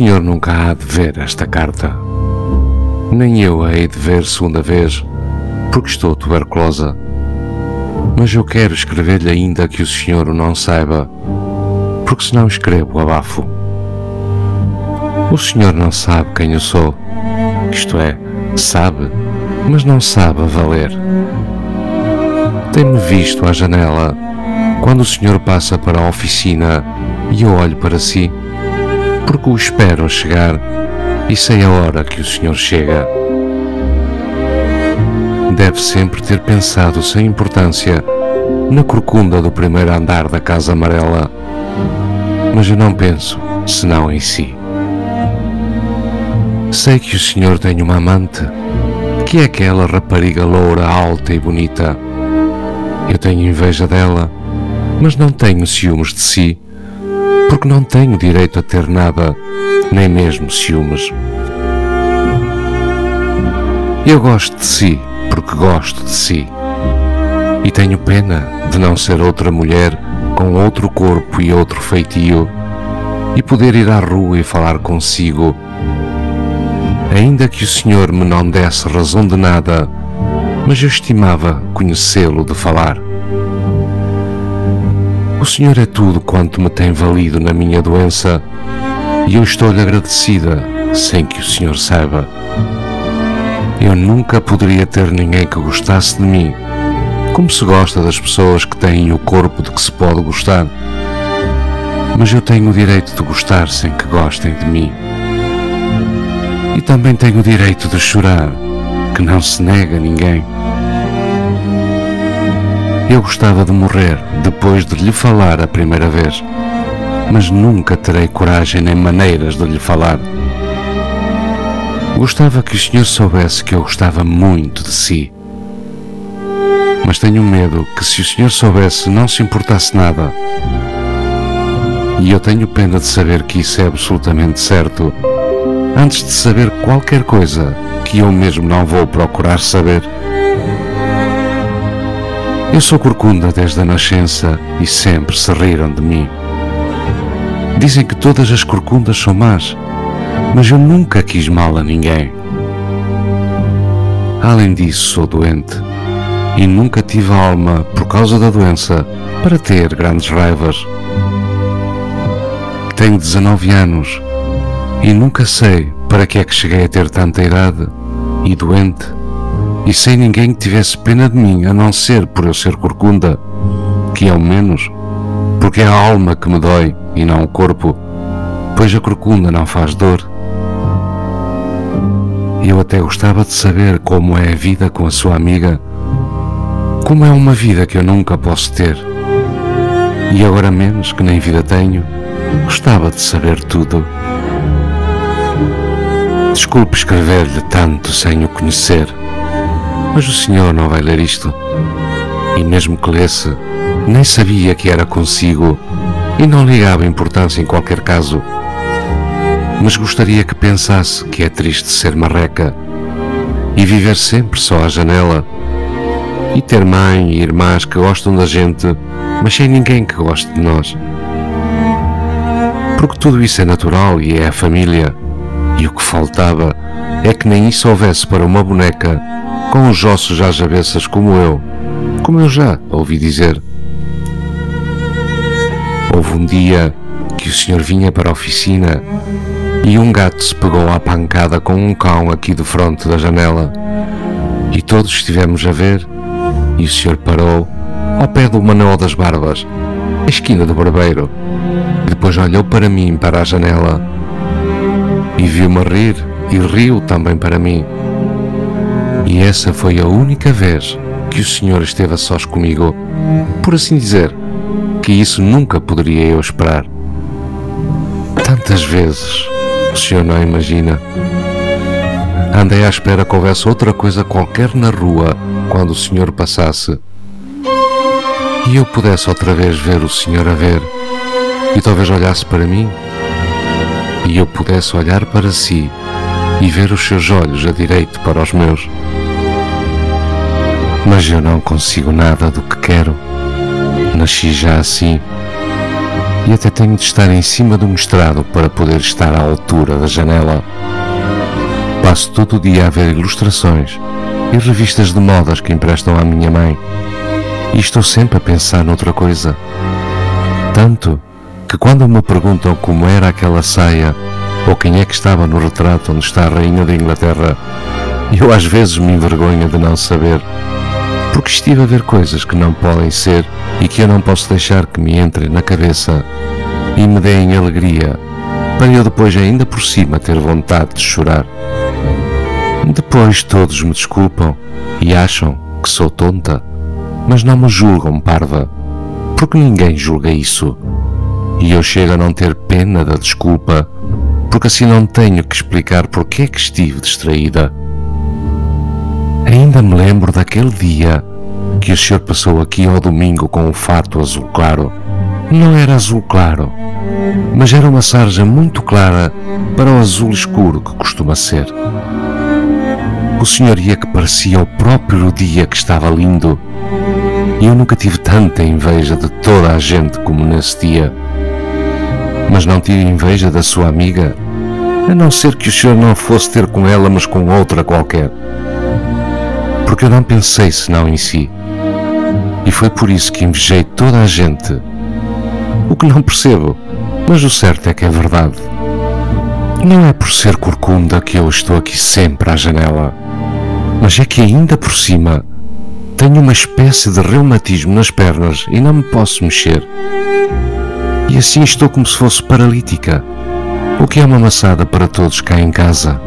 senhor nunca há de ver esta carta. Nem eu a hei de ver segunda vez, porque estou tuberculosa. Mas eu quero escrever-lhe ainda que o senhor o não saiba, porque senão escrevo abafo. O senhor não sabe quem eu sou, isto é, sabe, mas não sabe a valer. Tem-me visto à janela quando o senhor passa para a oficina e eu olho para si, porque o espero chegar e sei a hora que o senhor chega. Deve sempre ter pensado sem importância na corcunda do primeiro andar da Casa Amarela, mas eu não penso senão em si. Sei que o senhor tem uma amante, que é aquela rapariga loura, alta e bonita. Eu tenho inveja dela, mas não tenho ciúmes de si, porque não tenho direito a ter nada, nem mesmo ciúmes. Eu gosto de si, porque gosto de si. E tenho pena de não ser outra mulher com outro corpo e outro feitio e poder ir à rua e falar consigo. Ainda que o Senhor me não desse razão de nada, mas eu estimava conhecê-lo de falar. O Senhor é tudo quanto me tem valido na minha doença e eu estou-lhe agradecida sem que o Senhor saiba. Eu nunca poderia ter ninguém que gostasse de mim, como se gosta das pessoas que têm o corpo de que se pode gostar. Mas eu tenho o direito de gostar sem que gostem de mim. E também tenho o direito de chorar, que não se nega a ninguém. Eu gostava de morrer depois de lhe falar a primeira vez, mas nunca terei coragem nem maneiras de lhe falar. Gostava que o senhor soubesse que eu gostava muito de si. Mas tenho medo que se o senhor soubesse não se importasse nada. E eu tenho pena de saber que isso é absolutamente certo, antes de saber qualquer coisa que eu mesmo não vou procurar saber. Eu sou corcunda desde a nascença e sempre se riram de mim. Dizem que todas as corcundas são más, mas eu nunca quis mal a ninguém. Além disso, sou doente e nunca tive alma, por causa da doença, para ter grandes raivas. Tenho 19 anos e nunca sei para que é que cheguei a ter tanta idade e doente e sem ninguém que tivesse pena de mim, a não ser por eu ser corcunda, que é o menos, porque é a alma que me dói e não o corpo, pois a corcunda não faz dor. Eu até gostava de saber como é a vida com a sua amiga, como é uma vida que eu nunca posso ter. E agora menos que nem vida tenho, gostava de saber tudo. Desculpe escrever-lhe tanto sem o conhecer, mas o senhor não vai ler isto. E mesmo que lesse, nem sabia que era consigo e não ligava importância em qualquer caso. Mas gostaria que pensasse que é triste ser marreca e viver sempre só à janela e ter mãe e irmãs que gostam da gente, mas sem ninguém que goste de nós. Porque tudo isso é natural e é a família, e o que faltava é que nem isso houvesse para uma boneca com os ossos às avessas como eu, como eu já ouvi dizer. Houve um dia que o senhor vinha para a oficina e um gato se pegou à pancada com um cão aqui de fronte da janela. E todos estivemos a ver, e o senhor parou ao pé do Manuel das Barbas, a esquina do barbeiro, e depois olhou para mim para a janela e viu-me rir e riu também para mim. E essa foi a única vez que o Senhor esteve a sós comigo, por assim dizer, que isso nunca poderia eu esperar. Tantas vezes, o Senhor não imagina. Andei à espera que houvesse outra coisa qualquer na rua quando o Senhor passasse e eu pudesse outra vez ver o Senhor a ver e talvez olhasse para mim e eu pudesse olhar para si e ver os seus olhos a direito para os meus. Mas eu não consigo nada do que quero. Nasci já assim e até tenho de estar em cima do mestrado para poder estar à altura da janela. Passo todo o dia a ver ilustrações e revistas de modas que emprestam à minha mãe e estou sempre a pensar noutra coisa. Tanto que quando me perguntam como era aquela saia ou quem é que estava no retrato onde está a Rainha da Inglaterra, eu às vezes me envergonho de não saber, porque estive a ver coisas que não podem ser e que eu não posso deixar que me entrem na cabeça e me deem alegria, para eu depois ainda por cima ter vontade de chorar. Depois todos me desculpam e acham que sou tonta mas não me julgam parva, porque ninguém julga isso. E eu chego a não ter pena da desculpa, porque assim não tenho que explicar porque é que estive distraída. Ainda me lembro daquele dia que o senhor passou aqui ao domingo com um fato azul claro. Não era azul claro, mas era uma sarja muito clara para o azul escuro que costuma ser. O senhor ia que parecia o próprio dia que estava lindo e eu nunca tive tanta inveja de toda a gente como nesse dia. Mas não tive inveja da sua amiga, a não ser que o senhor não fosse ter com ela, mas com outra qualquer. Porque eu não pensei senão em si. E foi por isso que invejei toda a gente. O que não percebo, mas o certo é que é verdade. Não é por ser corcunda que eu estou aqui sempre à janela, mas é que ainda por cima tenho uma espécie de reumatismo nas pernas e não me posso mexer. E assim estou como se fosse paralítica, o que é uma maçada para todos cá em casa.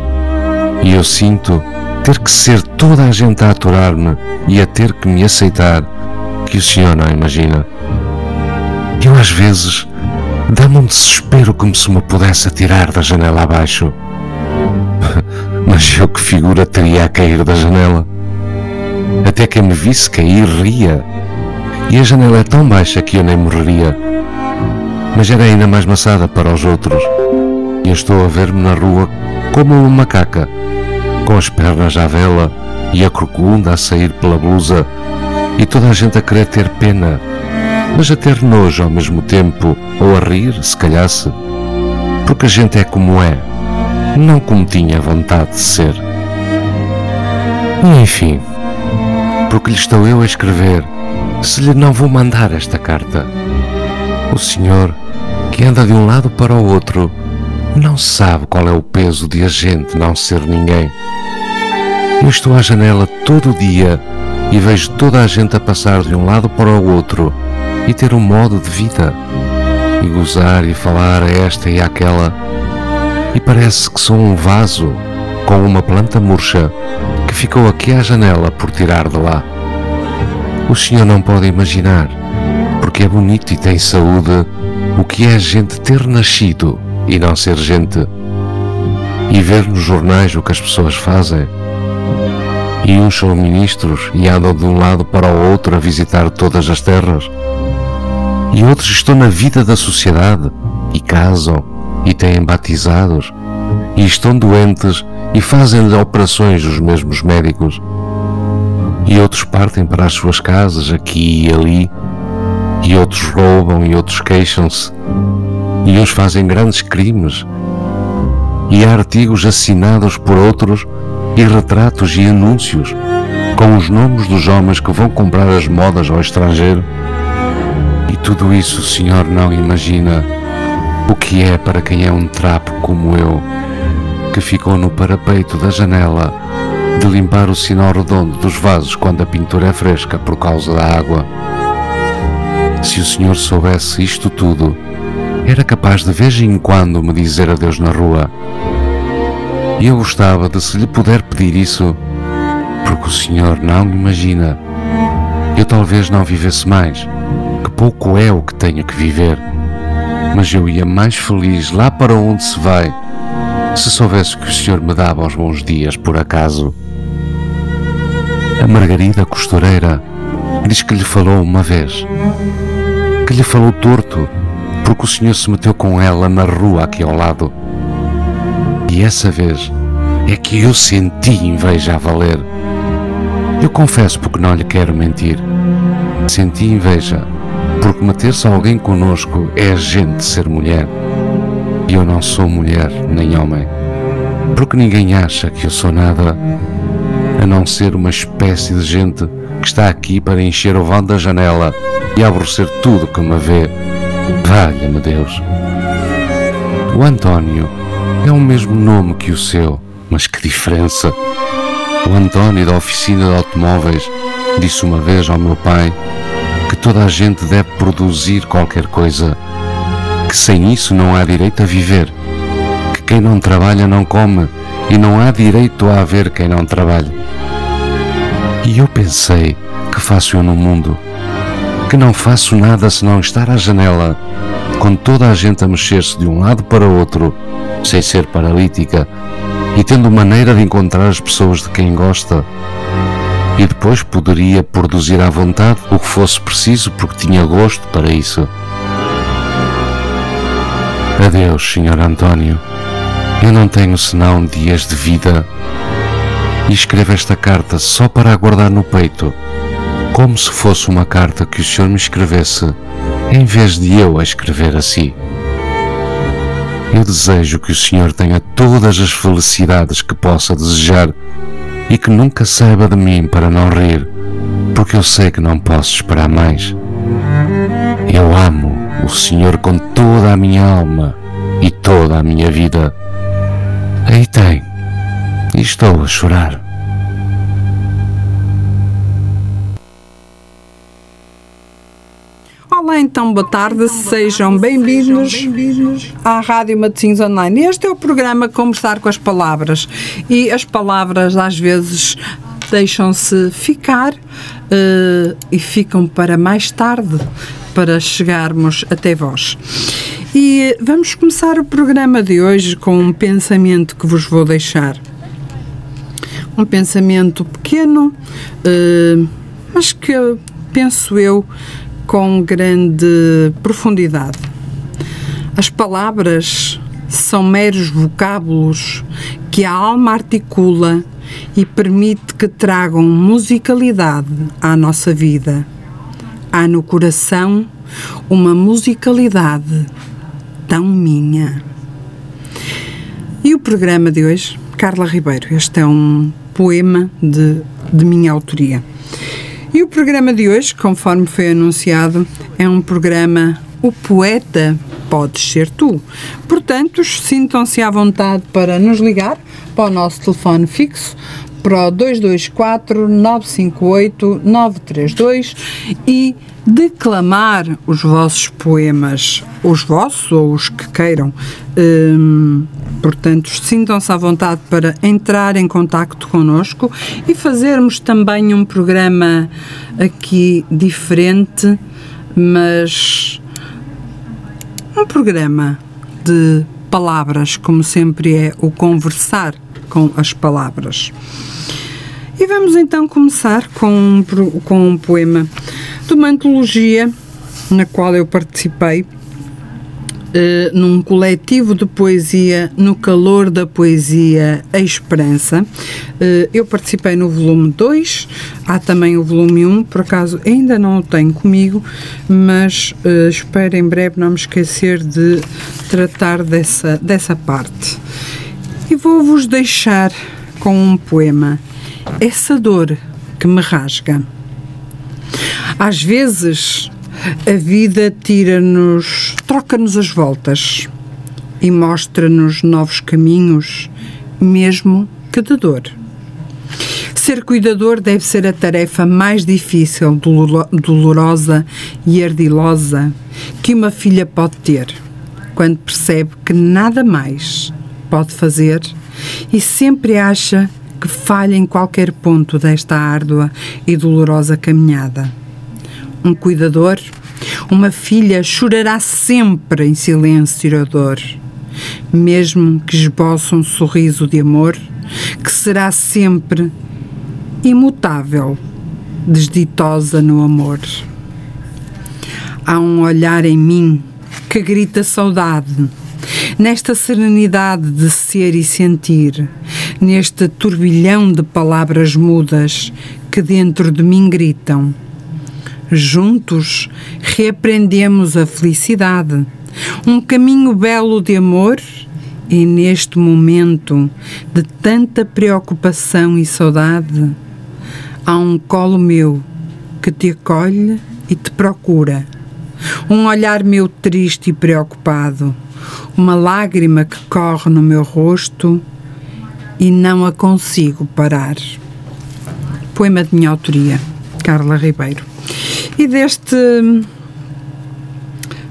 E eu sinto ter que ser toda a gente a aturar-me e a ter que me aceitar, que o senhor não imagina. Eu às vezes dá-me um desespero como se me pudesse atirar da janela abaixo. Mas eu que figura teria a cair da janela? até que me visse cair ria. E a janela é tão baixa que eu nem morreria. Mas era ainda mais maçada para os outros. E eu estou a ver-me na rua como uma macaca, com as pernas à vela e a corcunda a sair pela blusa, e toda a gente a querer ter pena, mas a ter nojo ao mesmo tempo, ou a rir, se calhasse, porque a gente é como é, não como tinha vontade de ser. E enfim porque lhe estou eu a escrever, se lhe não vou mandar esta carta. O senhor, que anda de um lado para o outro, não sabe qual é o peso de a gente não ser ninguém. Eu estou à janela todo dia e vejo toda a gente a passar de um lado para o outro e ter um modo de vida, e gozar e falar a esta e àquela, e parece que sou um vaso com uma planta murcha que ficou aqui à janela por tirar de lá. O senhor não pode imaginar, porque é bonito e tem saúde, o que é a gente ter nascido e não ser gente. E ver nos jornais o que as pessoas fazem. E uns são ministros e andam de um lado para o outro a visitar todas as terras. E outros estão na vida da sociedade e casam e têm batizados e estão doentes e fazem-lhe operações os mesmos médicos. E outros partem para as suas casas aqui e ali, e outros roubam e outros queixam-se, e uns fazem grandes crimes. E há artigos assinados por outros e retratos e anúncios com os nomes dos homens que vão comprar as modas ao estrangeiro. E tudo isso o senhor não imagina o que é para quem é um trapo como eu que ficou no parapeito da janela de limpar o sinal redondo dos vasos quando a pintura é fresca por causa da água. Se o senhor soubesse isto tudo, era capaz de vez em quando me dizer adeus na rua. E eu gostava de se lhe puder pedir isso, porque senhor não imagina. Eu talvez não vivesse mais, que pouco é o que tenho que viver. Mas eu ia mais feliz lá para onde se vai, se soubesse que o senhor me dava os bons dias por acaso. A Margarida costureira diz que lhe falou uma vez, que lhe falou torto, porque o senhor se meteu com ela na rua aqui ao lado. E essa vez é que eu senti inveja a valer. Eu confesso porque não lhe quero mentir. Senti inveja porque meter-se alguém conosco é a gente ser mulher. E eu não sou mulher nem homem. Porque ninguém acha que eu sou nada a não ser uma espécie de gente que está aqui para encher o vão da janela e aborrecer tudo que me vê. Valha-me Deus. O António é o mesmo nome que o seu, mas que diferença! O António da oficina de automóveis disse uma vez ao meu pai que toda a gente deve produzir qualquer coisa, que sem isso não há direito a viver, que quem não trabalha não come e não há direito a haver quem não trabalhe. E eu pensei que faço eu no mundo, que não faço nada senão estar à janela, com toda a gente a mexer-se de um lado para outro, sem ser paralítica, e tendo maneira de encontrar as pessoas de quem gosta. E depois poderia produzir à vontade o que fosse preciso porque tinha gosto para isso. Adeus, Sr. António. Eu não tenho senão dias de vida. E escrevo esta carta só para aguardar no peito, como se fosse uma carta que o Senhor me escrevesse, em vez de eu a escrever a si. Eu desejo que o Senhor tenha todas as felicidades que possa desejar e que nunca saiba de mim para não rir, porque eu sei que não posso esperar mais. Eu amo o Senhor com toda a minha alma e toda a minha vida. Aí tem, e estou a chorar. Olá, então, boa tarde, sejam bem-vindos à Rádio Matosinhos Online. Este é o programa Conversar com as Palavras e as palavras às vezes deixam-se ficar uh, e ficam para mais tarde para chegarmos até vós. E vamos começar o programa de hoje com um pensamento que vos vou deixar. Um pensamento pequeno, uh, mas que penso eu com grande profundidade. As palavras são meros vocábulos que a alma articula e permite que tragam musicalidade à nossa vida. Há no coração uma musicalidade tão minha. E o programa de hoje, Carla Ribeiro, este é um poema de, de minha autoria. E o programa de hoje, conforme foi anunciado, é um programa O Poeta Podes Ser Tu. Portanto, sintam-se à vontade para nos ligar para o nosso telefone fixo para o 224 958 932 e declamar os vossos poemas, os vossos ou os que queiram. Hum, portanto, sintam-se à vontade para entrar em contacto connosco e fazermos também um programa aqui diferente, mas um programa de palavras, como sempre é o conversar com as palavras. E vamos então começar com um, com um poema de uma antologia na qual eu participei Uh, num coletivo de poesia no calor da poesia A Esperança. Uh, eu participei no volume 2, há também o volume 1, por acaso ainda não o tenho comigo, mas uh, espero em breve não me esquecer de tratar dessa, dessa parte. E vou-vos deixar com um poema, Essa Dor que me rasga. Às vezes a vida tira-nos, troca-nos as voltas e mostra-nos novos caminhos, mesmo que de dor. Ser cuidador deve ser a tarefa mais difícil, dolorosa e ardilosa que uma filha pode ter, quando percebe que nada mais pode fazer e sempre acha que falhe em qualquer ponto desta árdua e dolorosa caminhada. Um cuidador, uma filha chorará sempre em silêncio e dor, mesmo que esboce um sorriso de amor, que será sempre imutável, desditosa no amor. Há um olhar em mim que grita saudade, nesta serenidade de ser e sentir, neste turbilhão de palavras mudas que dentro de mim gritam. Juntos reaprendemos a felicidade, um caminho belo de amor e neste momento de tanta preocupação e saudade, há um colo meu que te acolhe e te procura um olhar meu triste e preocupado, uma lágrima que corre no meu rosto e não a consigo parar. Poema de minha autoria, Carla Ribeiro. E deste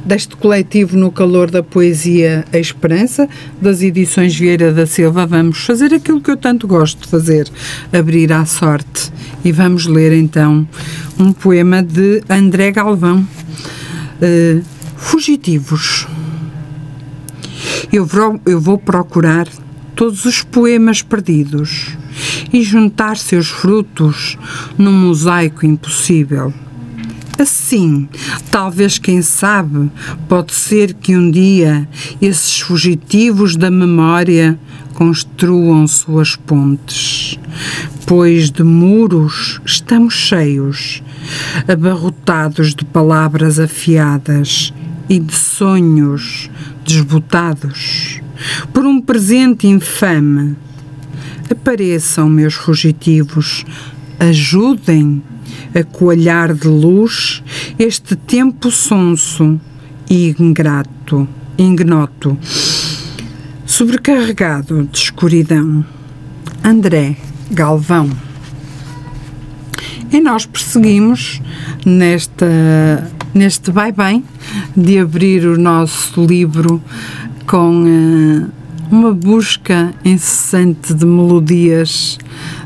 deste coletivo no calor da poesia A Esperança, das edições Vieira da Silva, vamos fazer aquilo que eu tanto gosto de fazer, abrir à sorte. E vamos ler então um poema de André Galvão, uh, fugitivos. Eu eu vou procurar todos os poemas perdidos e juntar seus frutos num mosaico impossível. Assim, talvez, quem sabe, pode ser que um dia esses fugitivos da memória construam suas pontes, pois de muros estamos cheios, abarrotados de palavras afiadas e de sonhos desbotados por um presente infame. Apareçam, meus fugitivos, ajudem a coalhar de luz este tempo sonso e ingrato, ignoto sobrecarregado de escuridão. André Galvão. E nós perseguimos nesta, neste vai bem de abrir o nosso livro com uh, uma busca incessante de melodias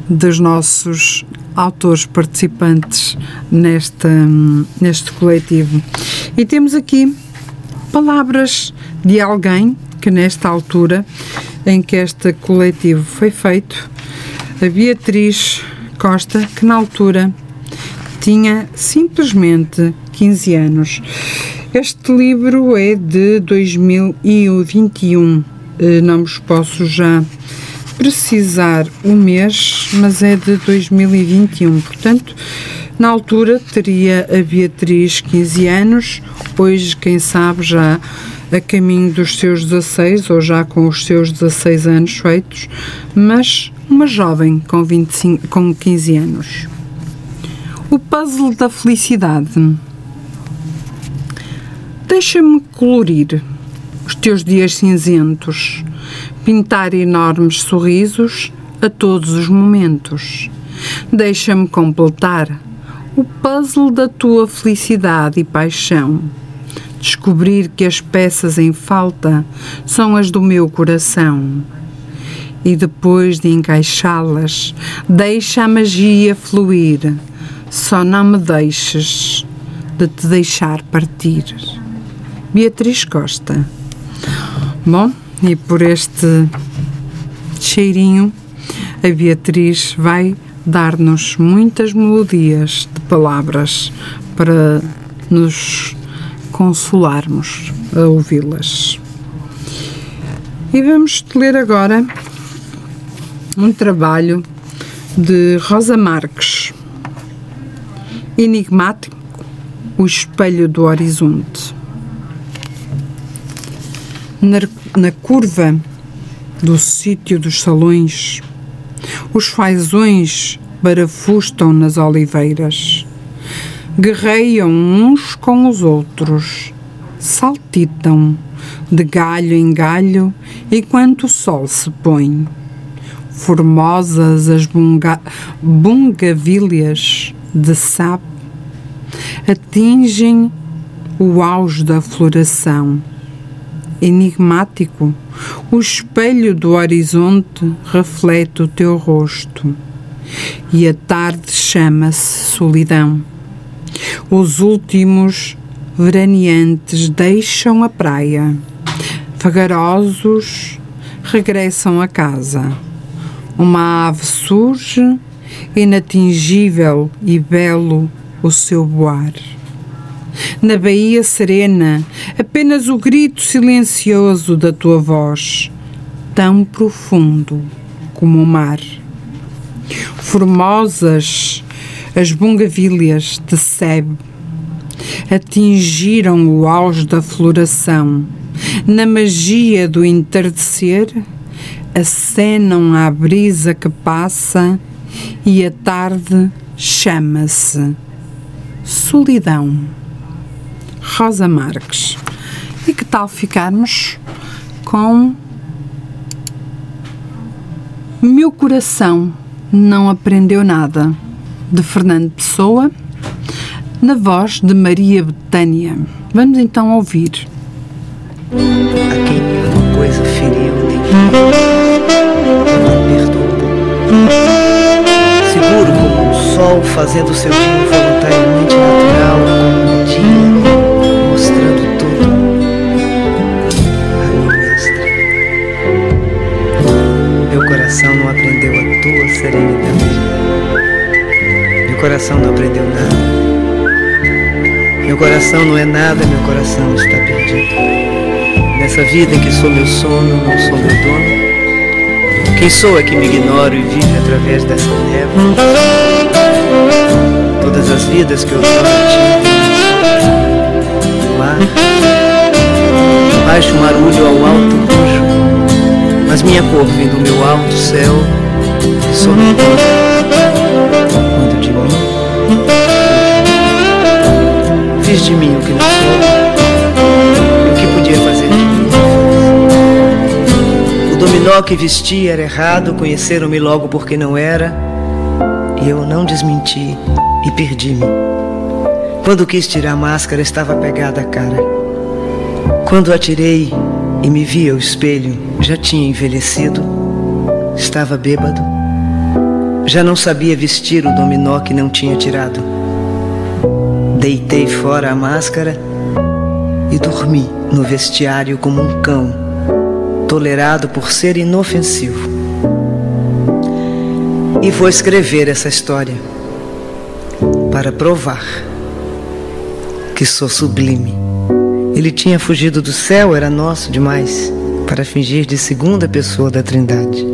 dos nossos autores participantes nesta, neste coletivo. E temos aqui palavras de alguém que nesta altura em que este coletivo foi feito, a Beatriz Costa, que na altura tinha simplesmente 15 anos. Este livro é de 2021, eh, não vos posso já precisar o mês, mas é de 2021, portanto, na altura teria a Beatriz 15 anos, hoje, quem sabe, já a caminho dos seus 16 ou já com os seus 16 anos feitos, mas uma jovem com, 25, com 15 anos. O puzzle da felicidade. Deixa-me colorir os teus dias cinzentos, pintar enormes sorrisos a todos os momentos. Deixa-me completar o puzzle da tua felicidade e paixão descobrir que as peças em falta são as do meu coração. E depois de encaixá-las, deixa a magia fluir. Só não me deixes de te deixar partir. Beatriz Costa. Bom, e por este cheirinho, a Beatriz vai dar-nos muitas melodias de palavras para nos consolarmos a ouvi-las. E vamos ler agora um trabalho de Rosa Marques, Enigmático, o espelho do horizonte. Na, na curva do sítio dos salões, os fazões barafustam nas oliveiras guerreiam uns com os outros, saltitam de galho em galho enquanto o sol se põe. Formosas as bunga, bungavilhas de sap atingem o auge da floração. Enigmático o espelho do horizonte reflete o teu rosto. E a tarde chama-se solidão. Os últimos veraneantes deixam a praia. Vagarosos regressam a casa. Uma ave surge, inatingível e belo o seu voar. Na baía serena, apenas o grito silencioso da tua voz, tão profundo como o mar. Formosas as bungavilhas de Sebe atingiram o auge da floração. Na magia do entardecer, acenam à brisa que passa e a tarde chama-se Solidão. Rosa Marques. E que tal ficarmos com Meu Coração Não Aprendeu Nada, de Fernando Pessoa, na voz de Maria Betânia. Vamos então ouvir. A quem nenhuma coisa feriu nem eu não perdoo. Seguro como o sol fazendo seu dia voluntariamente coração não aprendeu a tua serenidade. Meu coração não aprendeu nada. Meu coração não é nada, meu coração está perdido. Nessa vida em que sou meu sono, não sou meu dono. Quem sou é que me ignoro e vive através dessa névoa. Todas as vidas que eu tive, no mar, baixo marulho ao alto mas minha cor vem do meu alto céu, sou Cuido de mim, fiz de mim o que não sou, e o que podia fazer de mim. O dominó que vestia era errado, conheceram-me logo porque não era, e eu não desmenti e perdi-me. Quando quis tirar a máscara, estava pegada a cara. Quando atirei e me vi ao espelho, já tinha envelhecido, estava bêbado, já não sabia vestir o dominó que não tinha tirado. Deitei fora a máscara e dormi no vestiário como um cão, tolerado por ser inofensivo. E vou escrever essa história para provar que sou sublime. Ele tinha fugido do céu, era nosso demais, para fingir de segunda pessoa da Trindade.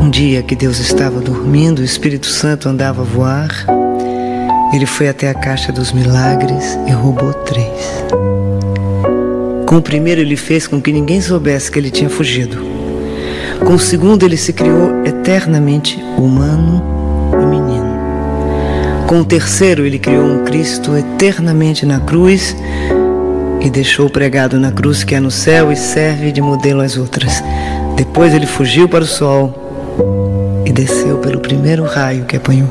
Um dia que Deus estava dormindo, o Espírito Santo andava a voar. Ele foi até a caixa dos milagres e roubou três. Com o primeiro, ele fez com que ninguém soubesse que ele tinha fugido. Com o segundo, ele se criou eternamente humano e menino. Com o terceiro, ele criou um Cristo eternamente na cruz e deixou pregado na cruz que é no céu e serve de modelo às outras. Depois ele fugiu para o sol e desceu pelo primeiro raio que apanhou.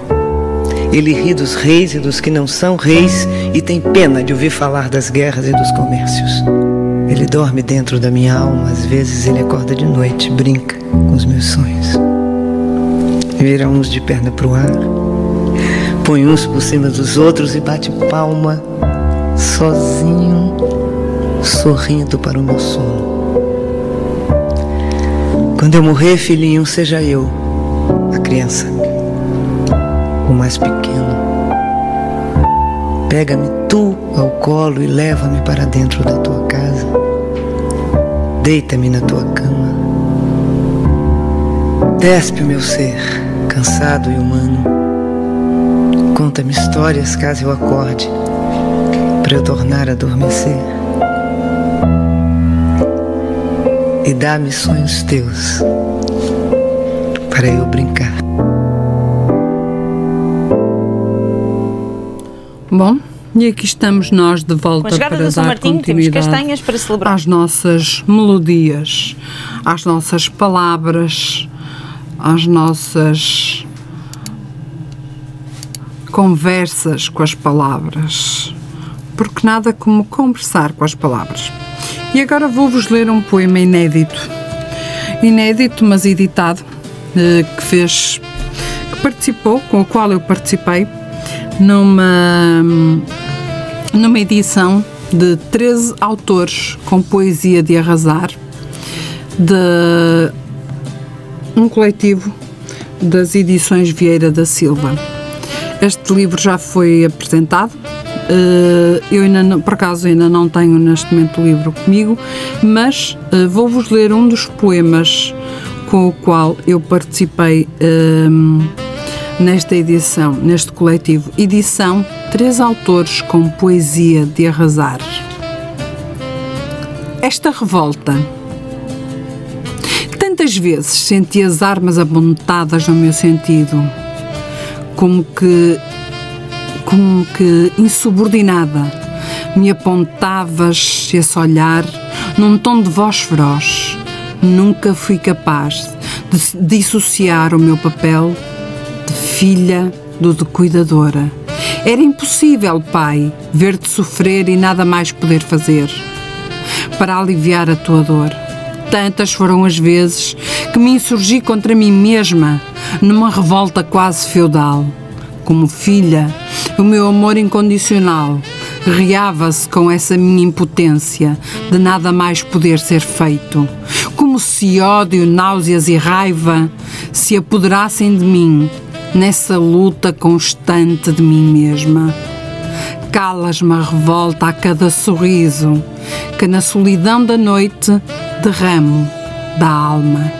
Ele ri dos reis e dos que não são reis e tem pena de ouvir falar das guerras e dos comércios. Ele dorme dentro da minha alma, às vezes ele acorda de noite, brinca com os meus sonhos. Vira uns de perna pro ar, põe uns por cima dos outros e bate palma, sozinho, sorrindo para o meu sono. Quando eu morrer, filhinho, seja eu, a criança, o mais pequeno. Pega-me tu ao colo e leva-me para dentro da tua casa. Deita-me na tua cama. Despe o meu ser, cansado e humano. Conta-me histórias caso eu acorde, para eu tornar a adormecer. E dá-me sonhos teus, para eu brincar. Bom, e aqui estamos nós de volta Com a chegada para do São dar Martinho, temos continuidade castanhas para celebrar. às nossas melodias, às nossas palavras, às nossas conversas com as palavras. Porque nada como conversar com as palavras. E agora vou-vos ler um poema inédito. Inédito, mas editado, eh, que fez, que participou, com o qual eu participei, numa, numa edição de 13 autores com poesia de arrasar, de um coletivo das edições Vieira da Silva. Este livro já foi apresentado. Eh, Eu ainda, não- por acaso, ainda não tenho neste momento o livro comigo, mas eh, vou-vos ler um dos poemas com o qual eu participei ehm, nesta edição, neste coletivo. Edição Três Autores com Poesia de Arrasar. Esta revolta Tantas vezes senti as armas apontadas no meu sentido, como que, como que insubordinada, me apontavas esse olhar num tom de voz feroz. Nunca fui capaz de dissociar o meu papel de filha do de cuidadora. Era impossível, pai, ver-te sofrer e nada mais poder fazer para aliviar a tua dor. Tantas foram as vezes que me insurgi contra mim mesma, numa revolta quase feudal. Como filha, o meu amor incondicional reava-se com essa minha impotência de nada mais poder ser feito. Como se ódio, náuseas e raiva se apoderassem de mim nessa luta constante de mim mesma. Calas-me a revolta a cada sorriso que na solidão da noite derramo da alma.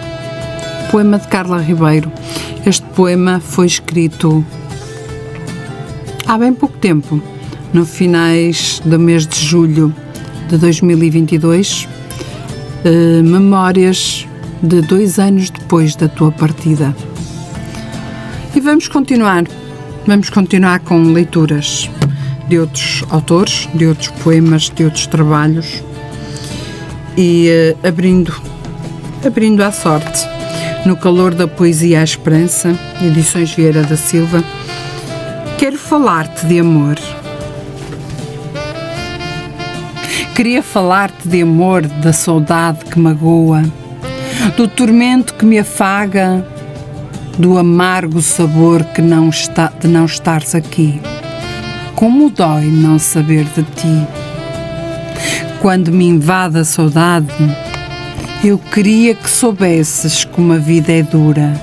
Poema de Carla Ribeiro. Este poema foi escrito há bem pouco tempo, no finais do mês de julho de 2022, eh, memórias de dois anos depois da tua partida. E vamos continuar, vamos continuar com leituras de outros autores, de outros poemas, de outros trabalhos e eh, abrindo, abrindo à sorte. No calor da poesia à esperança, edições Vieira da Silva, quero falar-te de amor. Queria falar-te de amor, da saudade que magoa, do tormento que me afaga, do amargo sabor que não está, de não estares aqui. Como dói não saber de ti. Quando me invade a saudade, eu queria que soubesses como a vida é dura.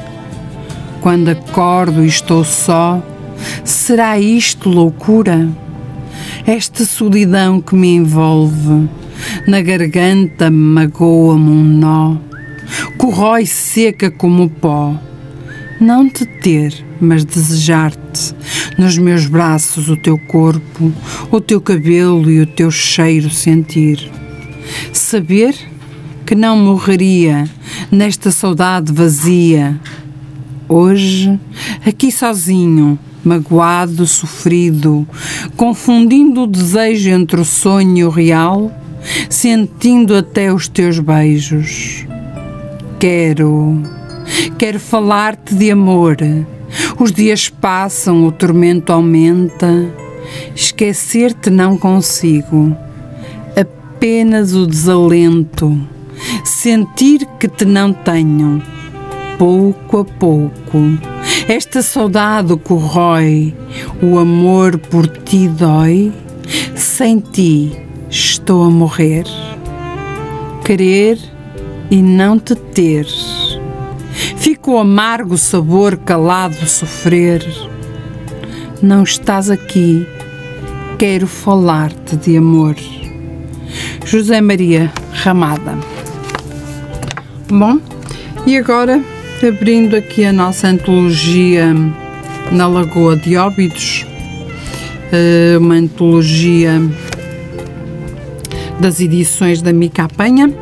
Quando acordo e estou só, será isto loucura? Esta solidão que me envolve, na garganta magoa-me um nó, corrói seca como pó. Não te ter, mas desejar-te, nos meus braços o teu corpo, o teu cabelo e o teu cheiro sentir. Saber que não morreria nesta saudade vazia. Hoje, aqui sozinho, magoado, sofrido, confundindo o desejo entre o sonho real, sentindo até os teus beijos. Quero, quero falar-te de amor. Os dias passam, o tormento aumenta. Esquecer-te não consigo. Apenas o desalento. Sentir que te não tenho. Pouco a pouco. Esta saudade corrói. O amor por ti dói. Sem ti estou a morrer. Querer e não te ter. Fica o amargo sabor calado sofrer. Não estás aqui, quero falar-te de amor. José Maria Ramada. Bom, e agora, abrindo aqui a nossa antologia na Lagoa de Óbidos, eh, uma antologia das edições da Mica Apanha.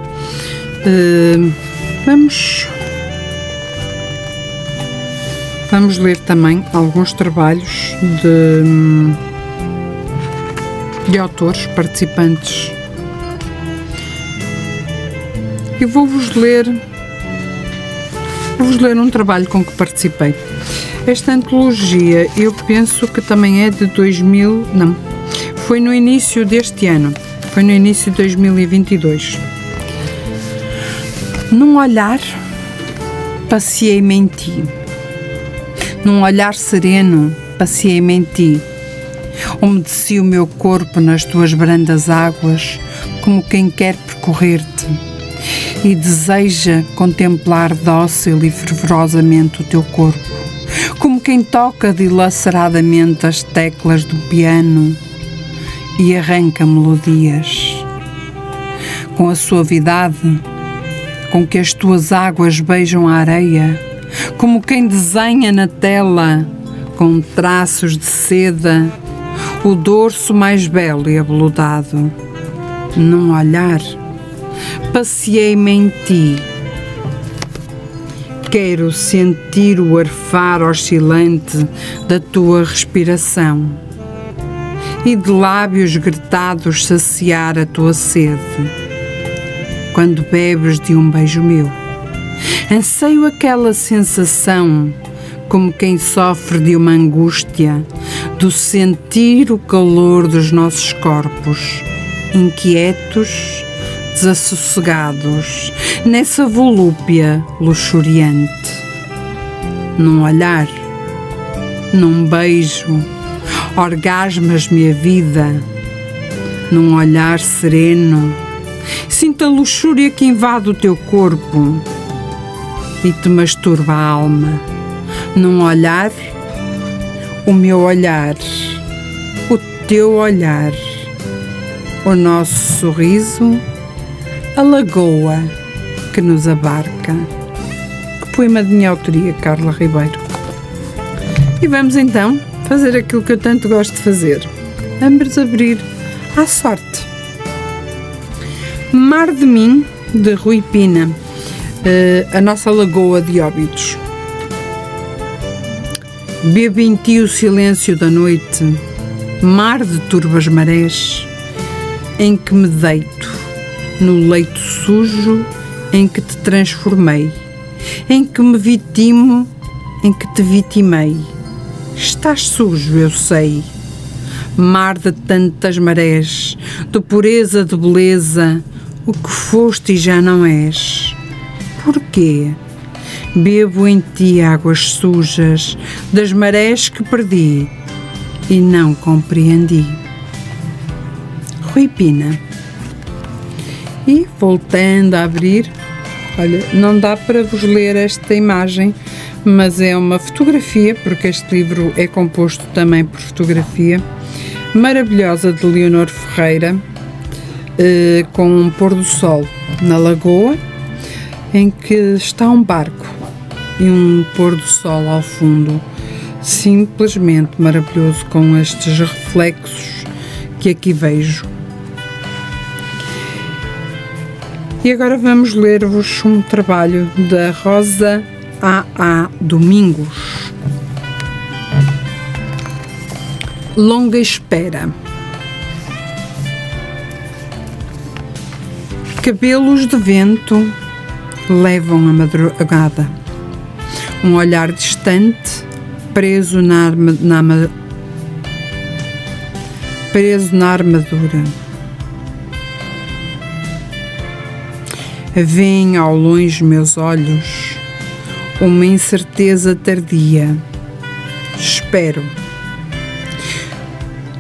Eh, Vamos Vamos ler também alguns trabalhos de, de autores participantes. E vou-vos ler vou-vos ler um trabalho com que participei. Esta antologia eu penso que também é de 2000, não, foi no início deste ano. Foi no início de 2022. Num olhar, passeei-me em ti. Num olhar sereno, passeei-me em ti. Umedeci o meu corpo nas tuas brandas águas, como quem quer percorrer-te e deseja contemplar dócil e fervorosamente o teu corpo, como quem toca dilaceradamente as teclas do piano e arranca melodias. Com a suavidade com que as tuas águas beijam a areia, como quem desenha na tela, com traços de seda, o dorso mais belo e abeludado. Num olhar, passeei-me em ti. Quero sentir o arfar oscilante da tua respiração e de lábios gretados saciar a tua sede quando bebes de um beijo meu. Anseio aquela sensação, como quem sofre de uma angústia, do sentir o calor dos nossos corpos, inquietos, desassossegados, nessa volúpia luxuriante. Num olhar, num beijo, orgasmas-me a vida, num olhar sereno Sinta a luxúria que invade o teu corpo e te masturba a alma. Num olhar, o meu olhar, o teu olhar, o nosso sorriso, a lagoa que nos abarca. Que poema de minha autoria, Carla Ribeiro. E vamos então fazer aquilo que eu tanto gosto de fazer. Vamos abrir à sorte. Mar de Mim, de Rui Pina, uh, a nossa lagoa de óbitos. Bebo em ti o silêncio da noite, mar de turbas marés, em que me deito, no leito sujo em que te transformei, em que me vitimo, em que te vitimei. Estás sujo, eu sei, mar de tantas marés, de pureza, de beleza, o que foste e já não és. Porquê? Bebo em ti águas sujas das marés que perdi e não compreendi. Rui Pina. E voltando a abrir, olha, não dá para vos ler esta imagem, mas é uma fotografia, porque este livro é composto também por fotografia, maravilhosa de Leonor Ferreira eh, com um pôr do sol na lagoa, em que está um barco e um pôr do sol ao fundo, simplesmente maravilhoso com estes reflexos que aqui vejo. E agora vamos ler-vos um trabalho da Rosa A.A. Domingos. Longa espera. Cabelos de vento levam a madrugada. Um olhar distante, preso na, na, preso na armadura. Vêm ao longe meus olhos uma incerteza tardia. Espero.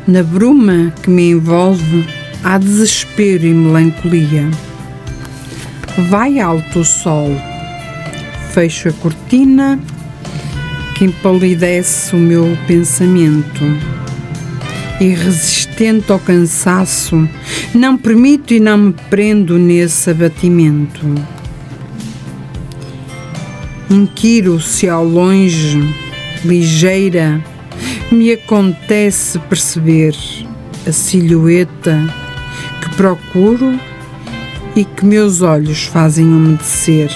Na bruma que me envolve há desespero e melancolia. Vai alto o sol. Fecho a cortina que empalidece o meu pensamento. Irresistente ao cansaço, não permito e não me prendo nesse abatimento. Inquiro se ao longe, ligeira, me acontece perceber a silhueta que procuro e que meus olhos fazem umedecer.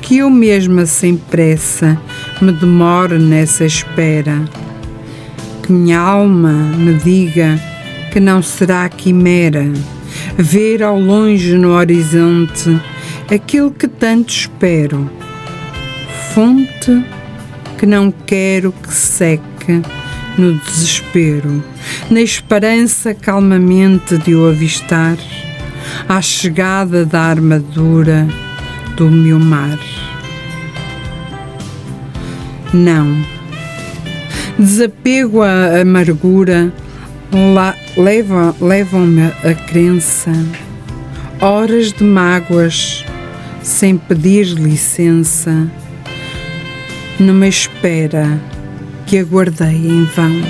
Que eu mesma sem pressa me demore nessa espera. Que minha alma me diga que não será quimera ver ao longe no horizonte aquilo que tanto espero. Fonte que não quero que seque no desespero, na esperança calmamente de o avistar, à chegada da armadura do meu mar. Não. Desapego à amargura levam-me levam a crença, horas de mágoas, sem pedir licença, numa espera que aguardei em vão.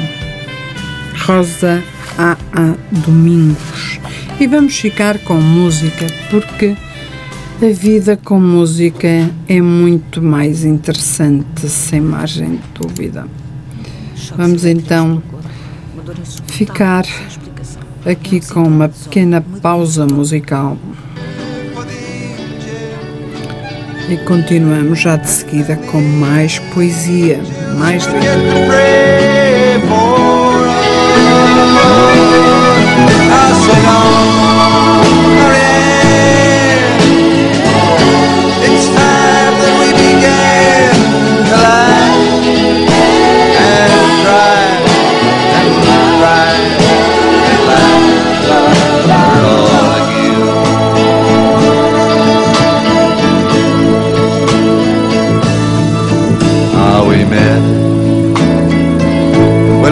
Rosa A. A. Domingos. E vamos ficar com música, porque a vida com música é muito mais interessante, sem margem de dúvida. Vamos então ficar aqui com uma pequena pausa musical. E continuamos já de seguida com mais poesia, mais.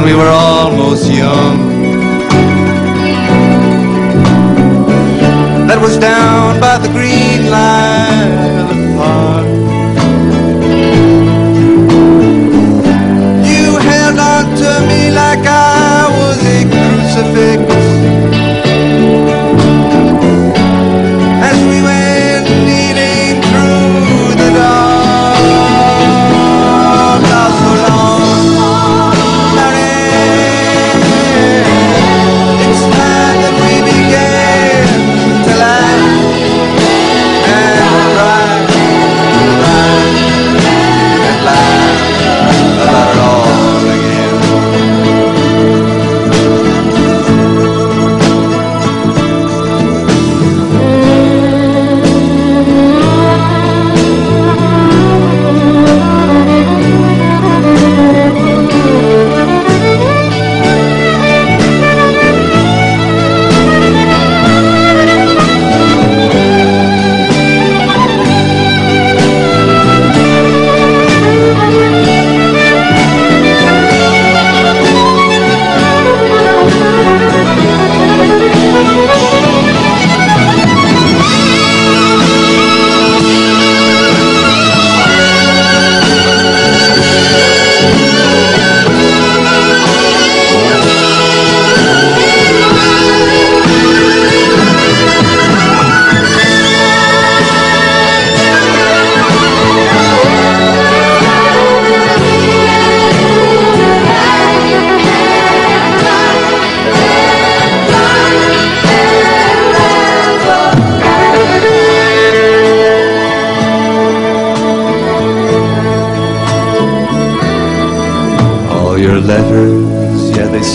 When we were almost young. That was down by the green line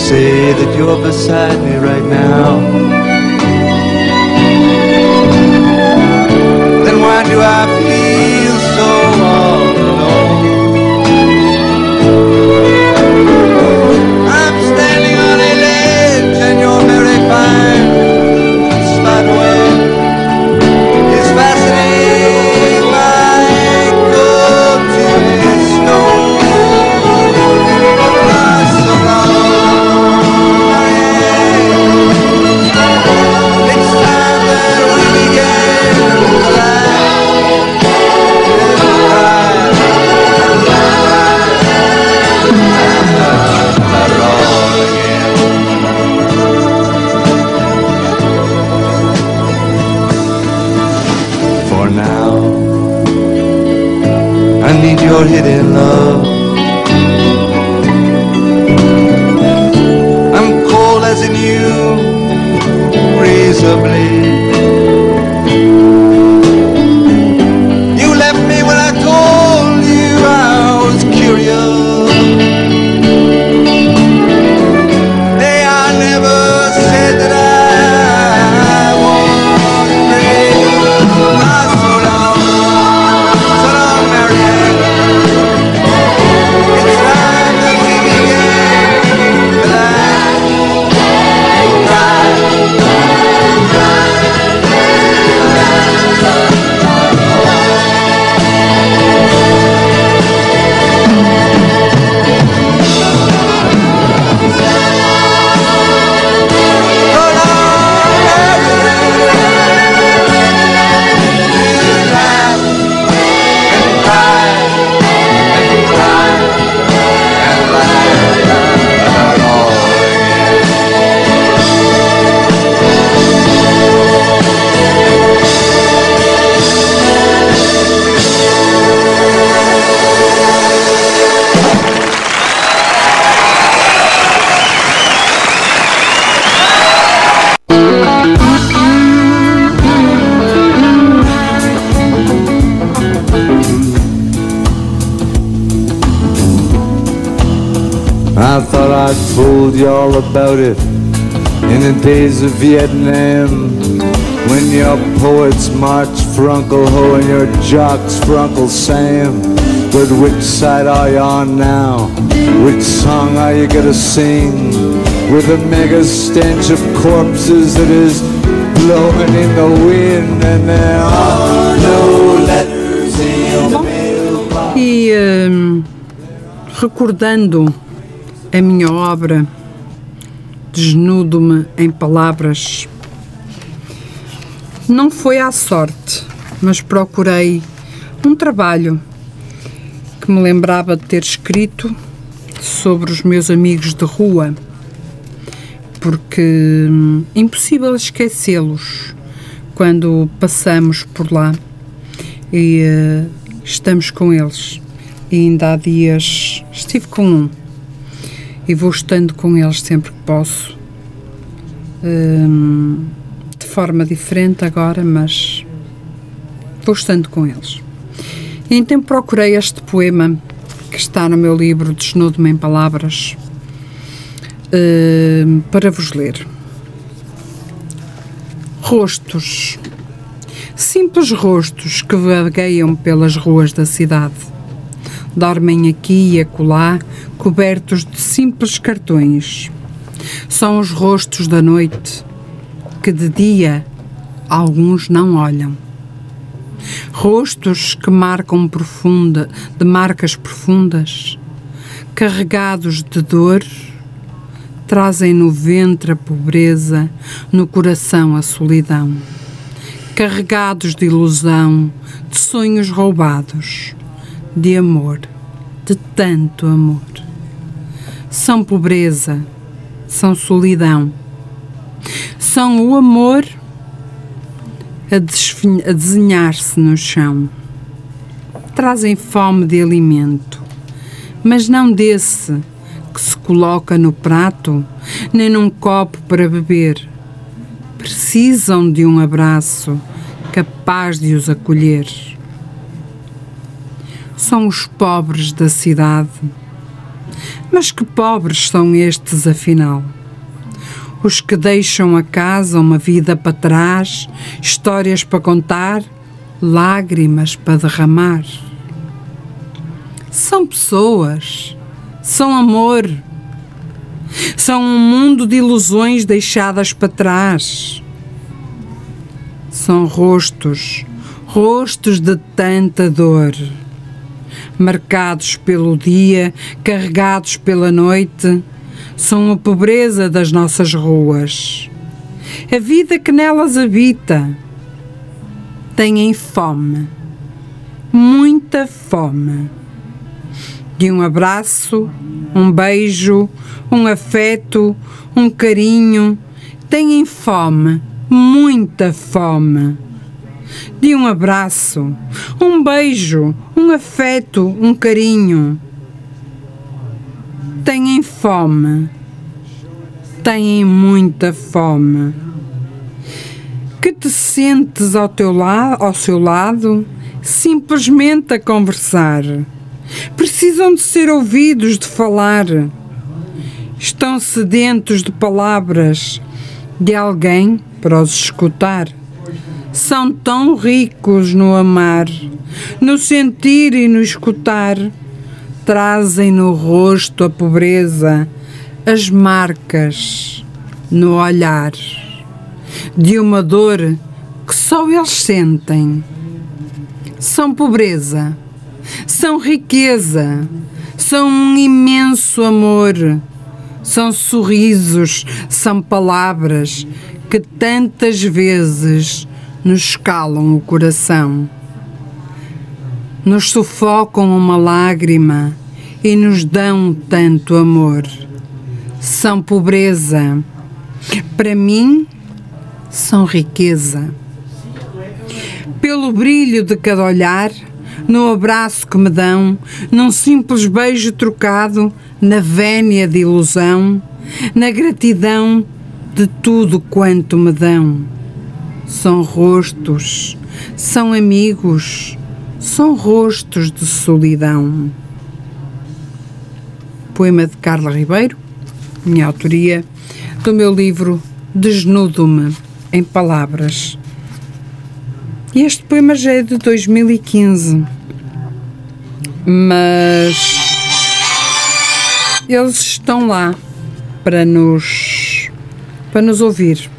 say that you're beside me right now. Then why do I feel all about it in the days of Vietnam. When your poets marched for Uncle Ho and your jocks for Uncle Sam. But which side are you on now? Which song are you gonna sing? With a mega stench of corpses that is blowing in the wind and there are no letters in the mailbox. E hum, recordando a minha obra, desnudo-me em palavras. Não foi à sorte, mas procurei um trabalho que me lembrava de ter escrito sobre os meus amigos de rua, porque hum, impossível esquecê-los quando passamos por lá e eh, estamos com eles. E ainda há dias estive com um e vou estando com eles sempre que posso. Hum, de forma diferente agora, mas vou estando com eles. E então procurei este poema que está no meu livro Desnudo-me em Palavras hum, para vos ler. Rostos. Simples rostos que vagueiam pelas ruas da cidade. Dormem aqui e acolá, cobertos de simples cartões. São os rostos da noite, que de dia alguns não olham. Rostos que marcam profunda, de marcas profundas, carregados de dor, trazem no ventre a pobreza, no coração a solidão. Carregados de ilusão, de sonhos roubados, de amor, de tanto amor. São pobreza, são solidão, são o amor a, a desenhar-se no chão. Trazem fome de alimento, mas não desse que se coloca no prato, nem num copo para beber. Precisam de um abraço capaz de os acolher. São os pobres da cidade. Mas que pobres são estes, afinal? Os que deixam a casa uma vida para trás, histórias para contar, lágrimas para derramar. São pessoas, são amor, são um mundo de ilusões deixadas para trás. São rostos, rostos de tanta dor, marcados pelo dia, carregados pela noite, são a pobreza das nossas ruas. A vida que nelas habita. Têm fome, muita fome. De um abraço, um beijo, um afeto, um carinho. Têm fome, muita fome. De um abraço, um beijo, um afeto, um carinho. Têm fome, têm muita fome. Que te sentes ao, teu la ao seu lado, simplesmente a conversar. Precisam de ser ouvidos, de falar. Estão sedentos de palavras de alguém para os escutar. São tão ricos no amar, no sentir e no escutar. Trazem no rosto a pobreza, as marcas no olhar de uma dor que só eles sentem. São pobreza, são riqueza, são um imenso amor, são sorrisos, são palavras que tantas vezes nos calam o coração, nos sufocam uma lágrima e nos dão tanto amor. São pobreza, para mim, são riqueza. Pelo brilho de cada olhar, no abraço que me dão, num simples beijo trocado, na vénia de ilusão, na gratidão de tudo quanto me dão. São rostos, são amigos, são rostos de solidão. Poema de Carla Ribeiro, minha autoria, do meu livro Desnudo-me em Palavras. E este poema já é de 2015, mas eles estão lá para nos, para nos ouvir.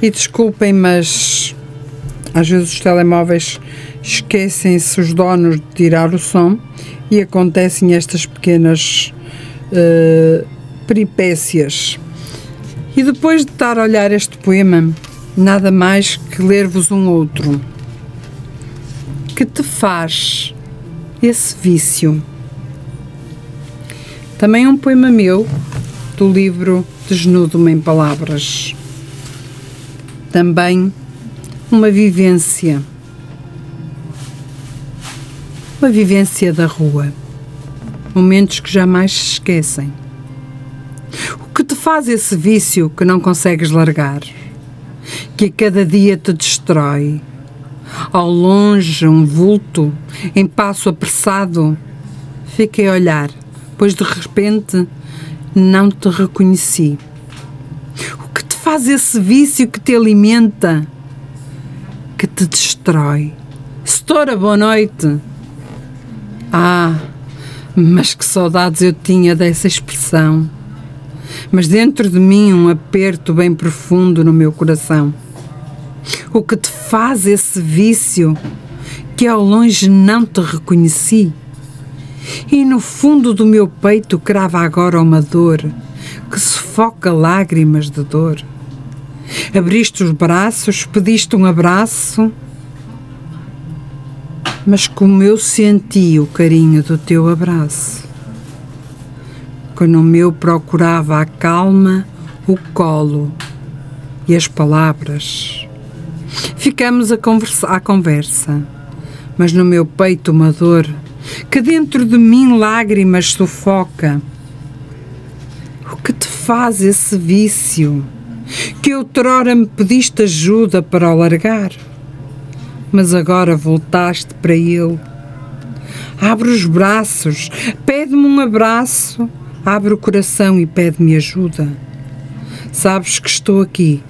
E desculpem, mas às vezes os telemóveis esquecem-se os donos de tirar o som e acontecem estas pequenas uh, peripécias. E depois de estar a olhar este poema, nada mais que ler-vos um outro. Que te faz esse vício? Também um poema meu do livro Desnudo-me em Palavras. Também uma vivência. Uma vivência da rua. Momentos que jamais se esquecem. O que te faz esse vício que não consegues largar? Que a cada dia te destrói? Ao longe, um vulto, em passo apressado. Fiquei a olhar, pois de repente não te reconheci. Faz esse vício que te alimenta? Que te destrói? Setora, boa noite. Ah, mas que saudades eu tinha dessa expressão. Mas dentro de mim um aperto bem profundo no meu coração. O que te faz esse vício que ao longe não te reconheci? E no fundo do meu peito crava agora uma dor que sufoca lágrimas de dor. Abriste os braços, pediste um abraço, mas como eu senti o carinho do teu abraço, que no meu procurava a calma, o colo e as palavras. Ficamos a conversa, à conversa, mas no meu peito uma dor que dentro de mim lágrimas sufoca. O que te faz esse vício? Que outrora me pediste ajuda para o largar, mas agora voltaste para ele. Abre os braços, pede-me um abraço, abre o coração e pede-me ajuda. Sabes que estou aqui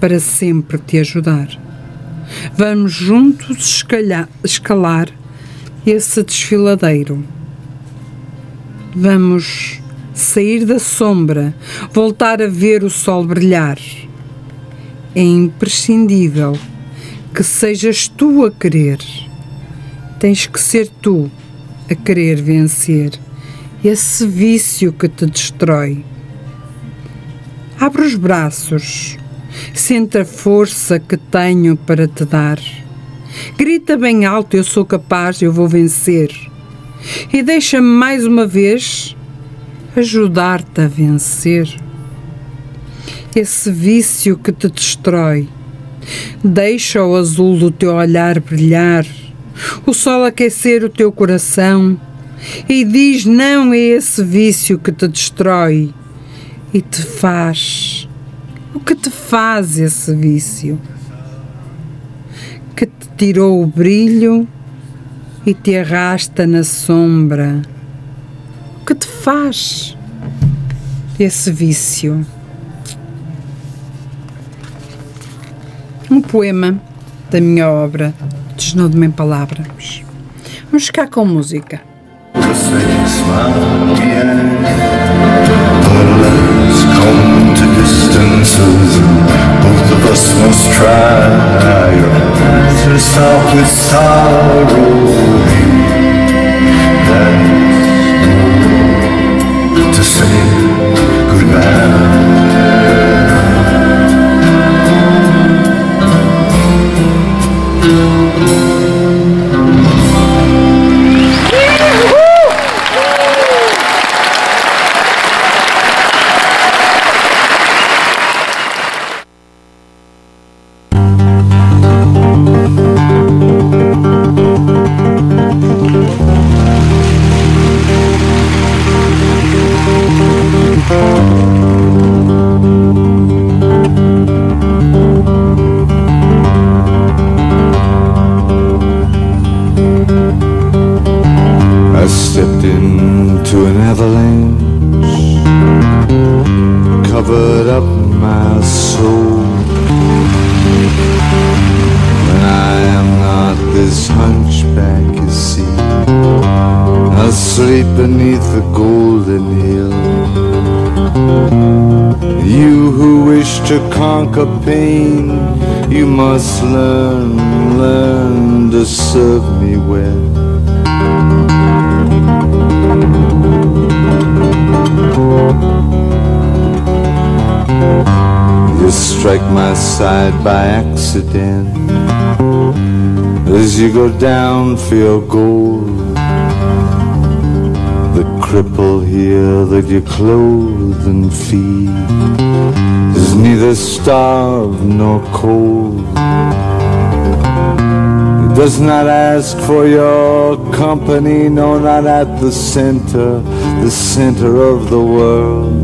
para sempre te ajudar. Vamos juntos escalhar, escalar esse desfiladeiro. Vamos sair da sombra, voltar a ver o sol brilhar. É imprescindível que sejas tu a querer. Tens que ser tu a querer vencer esse vício que te destrói. Abre os braços, sente a força que tenho para te dar Grita bem alto: Eu sou capaz, eu vou vencer. E deixa-me mais uma vez ajudar-te a vencer. Esse vício que te destrói. Deixa o azul do teu olhar brilhar, o sol aquecer o teu coração e diz não a esse vício que te destrói e te faz. O que te faz esse vício? tirou o brilho e te arrasta na sombra. Que te faz esse vício? Um poema da minha obra, Desnudo-me em Palavras. Vamos ficar com música. Both conquer pain, you must learn, learn to serve me well. You strike my side by accident as you go down for your gold. Cripple here that you clothe and feed is neither starved nor cold. It does not ask for your company, no, not at the center, the center of the world.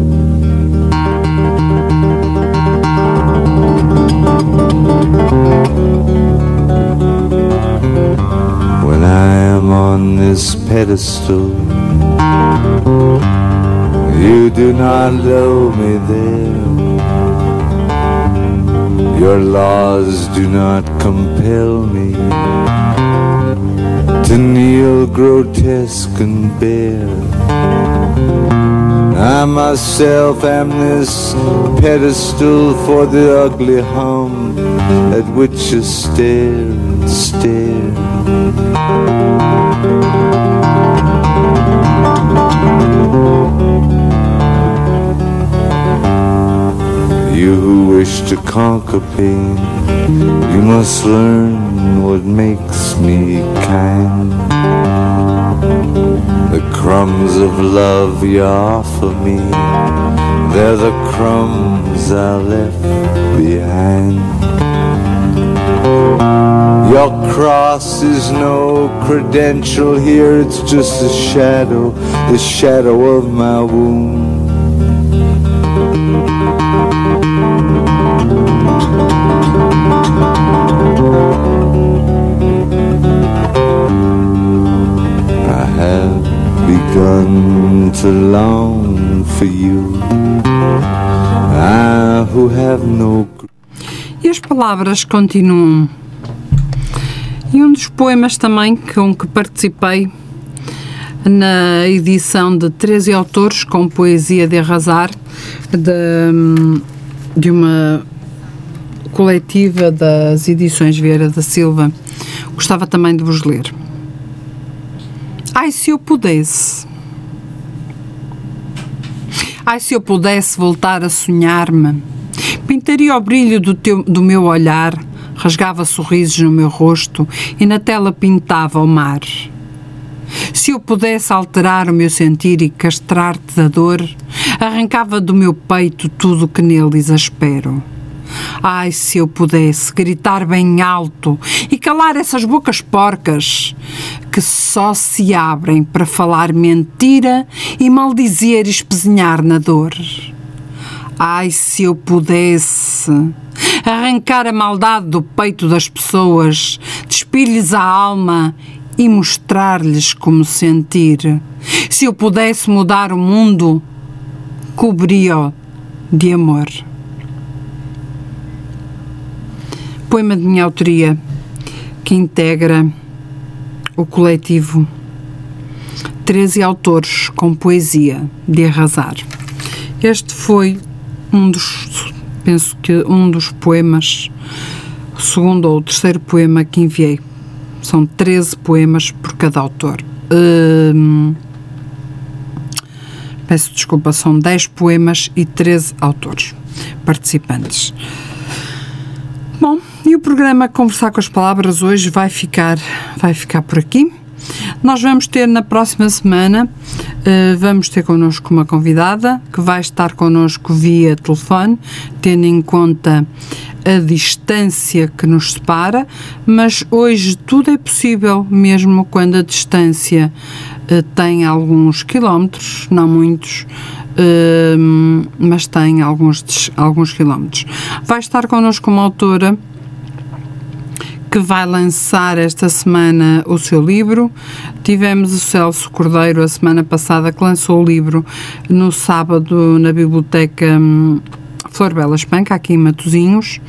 When I am on this pedestal, you do not love me there. Your laws do not compel me to kneel grotesque and bare. I myself am this pedestal for the ugly hum at which you stare and stare. You who wish to conquer pain, you must learn what makes me kind. The crumbs of love you offer me, they're the crumbs I left behind. Your cross is no credential here, it's just a shadow, the shadow of my wound. Begun to long for you. I who have no E as palavras continuam. E um dos poemas também com que participei na edição de 13 autores com poesia de arrasar de, de uma coletiva das edições Vieira da Silva. Gostava também de vos ler. Ai, se eu pudesse. Ai, se eu pudesse voltar a sonhar-me. Pintaria o brilho do, teu, do meu olhar, rasgava sorrisos no meu rosto e na tela pintava o mar. Se eu pudesse alterar o meu sentir e castrar-te da dor, arrancava do meu peito tudo o que nele exaspero. Ai, se eu pudesse gritar bem alto e calar essas bocas porcas que só se abrem para falar mentira e maldizer e espezinhar na dor. Ai, se eu pudesse arrancar a maldade do peito das pessoas, despir-lhes a alma e mostrar-lhes como sentir. Se eu pudesse mudar o mundo, cobria-o de amor. Poema de minha autoria que integra o coletivo 13 autores com poesia de arrasar. Este foi um dos, penso que um dos poemas, o segundo ou o terceiro poema que enviei. São 13 poemas por cada autor. Hum, peço desculpa, são 10 poemas e 13 autores participantes. Bom, e o programa Conversar com as Palavras hoje vai ficar, vai ficar por aqui. Nós vamos ter na próxima semana, uh, vamos ter connosco uma convidada que vai estar connosco via telefone, tendo em conta a distância que nos separa, mas hoje tudo é possível, mesmo quando a distância uh, tem alguns quilómetros, não muitos, uh, mas tem alguns, alguns quilómetros. Vai estar connosco uma autora que vai lançar esta semana o seu livro. Tivemos o Celso Cordeiro a semana passada que lançou o livro no sábado na Biblioteca hum, Flor Bela Espanca, aqui em Matozinhos.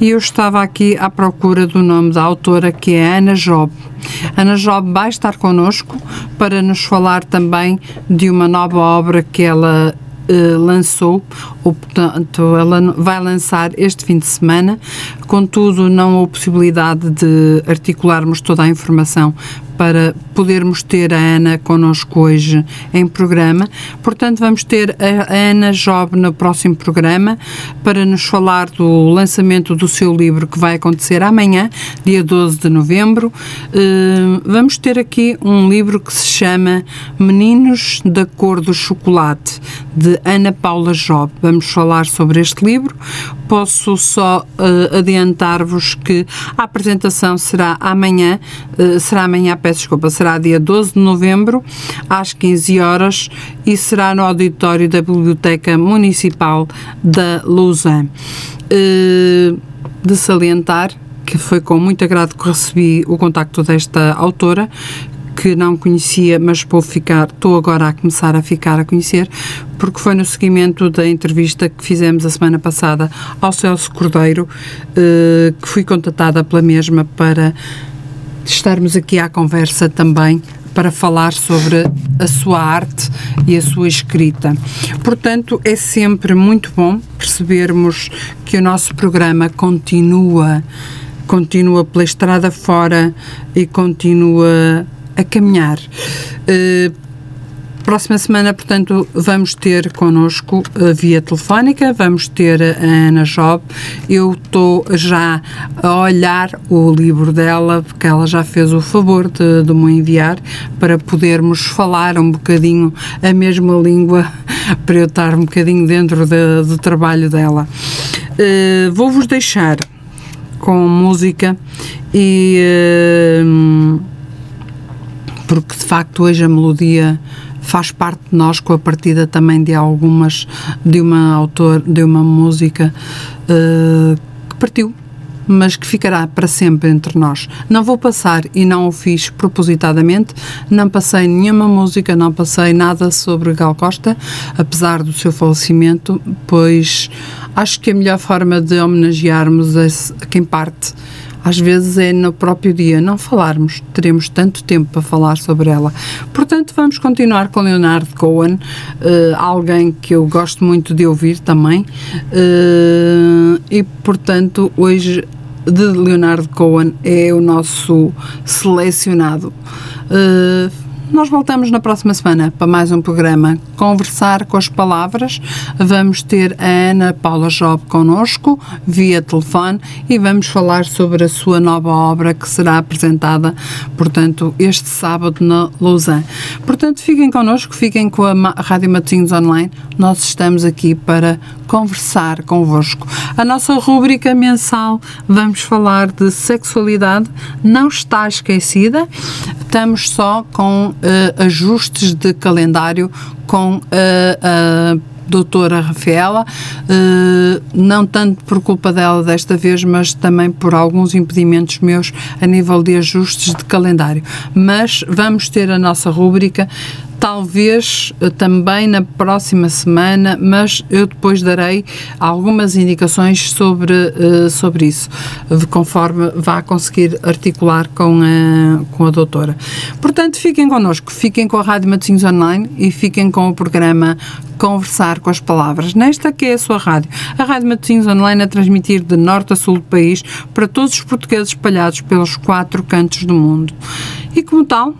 E eu estava aqui à procura do nome da autora, que é Ana Job. Ana Job vai estar connosco para nos falar também de uma nova obra que ela eh, lançou, ou portanto ela vai lançar este fim de semana, contudo não houve possibilidade de articularmos toda a informação para podermos ter a Ana connosco hoje em programa. Portanto, vamos ter a Ana Job no próximo programa para nos falar do lançamento do seu livro que vai acontecer amanhã, dia 12 de novembro. Uh, vamos ter aqui um livro que se chama Meninos da Cor do Chocolate, de Ana Paula Job. Vamos falar sobre este livro. Posso só uh, adiantar-vos que a apresentação será amanhã, uh, será amanhã, peço desculpa, será dia 12 de novembro, às 15 horas, e será no auditório da Biblioteca Municipal da Lausanne. Uh, de salientar que foi com muito agrado que recebi o contacto desta autora, que não conhecia, mas vou ficar, estou agora a começar a ficar a conhecer, porque foi no seguimento da entrevista que fizemos a semana passada ao Celso Cordeiro, eh, que fui contatada pela mesma para estarmos aqui à conversa também para falar sobre a sua arte e a sua escrita. Portanto, é sempre muito bom percebermos que o nosso programa continua continua pela estrada fora e continua a caminhar. Uh, próxima semana, portanto, vamos ter connosco via telefónica, vamos ter a Ana Job. Eu estou já a olhar o livro dela, porque ela já fez o favor de, de me enviar para podermos falar um bocadinho a mesma língua, para eu estar um bocadinho dentro de, do trabalho dela. Uh, Vou-vos deixar com música e. Uh, porque de facto hoje a melodia faz parte de nós com a partida também de algumas de uma autor de uma música uh, que partiu mas que ficará para sempre entre nós. Não vou passar, e não o fiz propositadamente, não passei nenhuma música, não passei nada sobre Gal Costa, apesar do seu falecimento, pois acho que a melhor forma de homenagearmos a quem parte às vezes é no próprio dia não falarmos, teremos tanto tempo para falar sobre ela. Portanto, vamos continuar com Leonard Cohen, uh, alguém que eu gosto muito de ouvir também, uh, e portanto, hoje de Leonard Cohen é o nosso selecionado. Uh, nós voltamos na próxima semana para mais um programa Conversar com as Palavras. Vamos ter a Ana Paula Job connosco via telefone e vamos falar sobre a sua nova obra que será apresentada, portanto, este sábado na Lausanne. Portanto, fiquem connosco, fiquem com a Rádio Matosinhos Online. Nós estamos aqui para conversar convosco. A nossa rúbrica mensal vamos falar de sexualidade, não está esquecida. Estamos só com uh, ajustes de calendário com uh, a doutora Rafaela, uh, não tanto por culpa dela desta vez, mas também por alguns impedimentos meus a nível de ajustes de calendário. Mas vamos ter a nossa rúbrica talvez eh, também na próxima semana, mas eu depois darei algumas indicações sobre, uh, sobre isso, conforme vá conseguir articular com a, com a doutora. Portanto, fiquem connosco, fiquem com a Rádio Matosinhos Online e fiquem com o programa Conversar com as Palavras. Nesta que é a sua rádio, a Rádio Matosinhos Online a transmitir de norte a sul do país para todos os portugueses espalhados pelos quatro cantos do mundo. E como tal,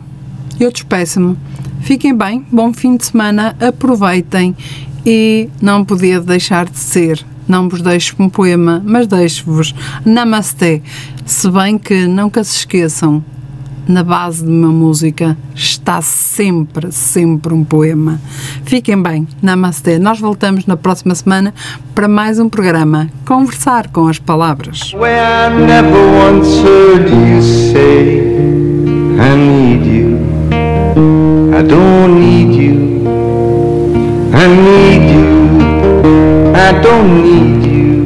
eu despeço-me Fiquem bem, bom fim de semana, aproveitem e não podia deixar de ser. Não vos deixo um poema, mas deixo-vos Namastê. Se bem que nunca se esqueçam, na base de uma música está sempre, sempre um poema. Fiquem bem, Namastê. Nós voltamos na próxima semana para mais um programa Conversar com as Palavras. Well, I don't need you. I need you. I don't need you.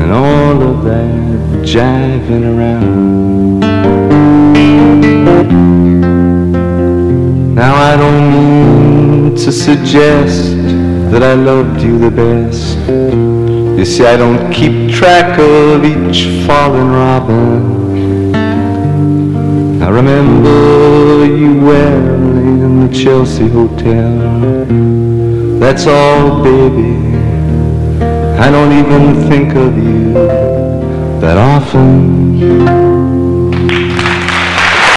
And all of that jiving around. Now I don't mean to suggest that I loved you the best. You see, I don't keep track of each fallen robin. I remember you well in the Chelsea Hotel. That's all, baby. I don't even think of you that often.